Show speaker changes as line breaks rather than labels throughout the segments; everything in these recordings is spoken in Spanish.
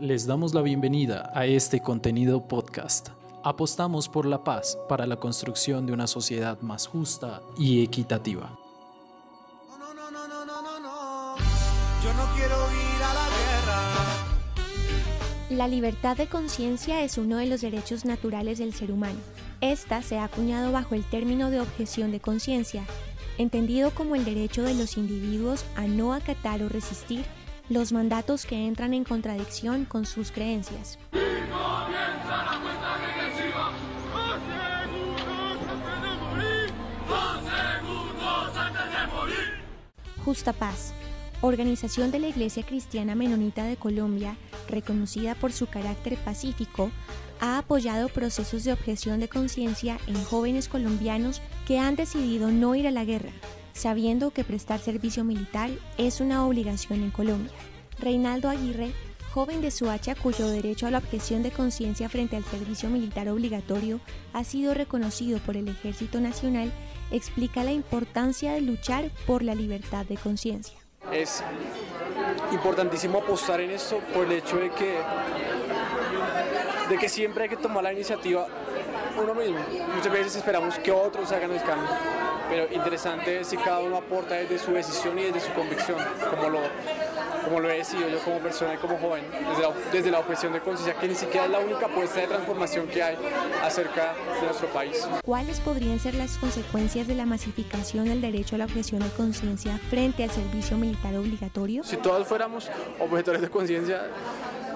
Les damos la bienvenida a este contenido podcast. Apostamos por la paz para la construcción de una sociedad más justa y equitativa.
No, no, no, no, no, no, no. Yo no quiero ir a la guerra.
La libertad de conciencia es uno de los derechos naturales del ser humano. Esta se ha acuñado bajo el término de objeción de conciencia, entendido como el derecho de los individuos a no acatar o resistir los mandatos que entran en contradicción con sus creencias. Justa Paz, organización de la Iglesia Cristiana Menonita de Colombia, reconocida por su carácter pacífico, ha apoyado procesos de objeción de conciencia en jóvenes colombianos que han decidido no ir a la guerra, sabiendo que prestar servicio militar es una obligación en Colombia. Reinaldo Aguirre, joven de Suacha cuyo derecho a la objeción de conciencia frente al servicio militar obligatorio ha sido reconocido por el Ejército Nacional, explica la importancia de luchar por la libertad de conciencia.
Es importantísimo apostar en esto por el hecho de que, de que siempre hay que tomar la iniciativa uno mismo. Muchas veces esperamos que otros hagan el cambio, pero interesante es si cada uno aporta desde su decisión y desde su convicción, como lo, como lo he decidido yo como persona y como joven, desde la, desde la objeción de conciencia, que ni siquiera es la única apuesta de transformación que hay acerca de nuestro país.
¿Cuáles podrían ser las consecuencias de la masificación del derecho a la objeción de conciencia frente al servicio militar obligatorio?
Si todos fuéramos objetores de conciencia,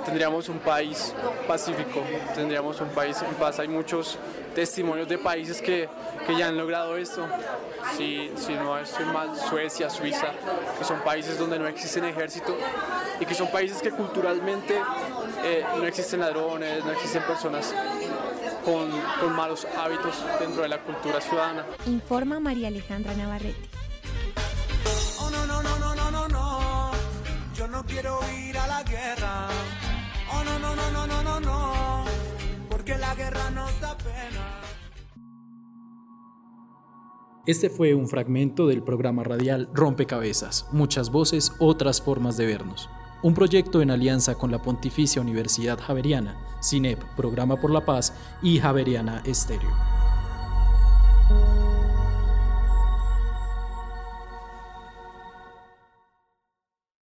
tendríamos un país pacífico, tendríamos un país en paz. Hay muchos testimonios de países que, que ya han logrado esto. Si, si no estoy mal, Suecia, Suiza, que son países donde no existen ejército y que son países que culturalmente eh, no existen ladrones, no existen personas con, con malos hábitos dentro de la cultura ciudadana.
Informa María Alejandra Navarrete.
Guerra nos da pena.
Este fue un fragmento del programa radial Rompecabezas, muchas voces, otras formas de vernos. Un proyecto en alianza con la Pontificia Universidad Javeriana, CINEP, Programa por la Paz y Javeriana Estéreo.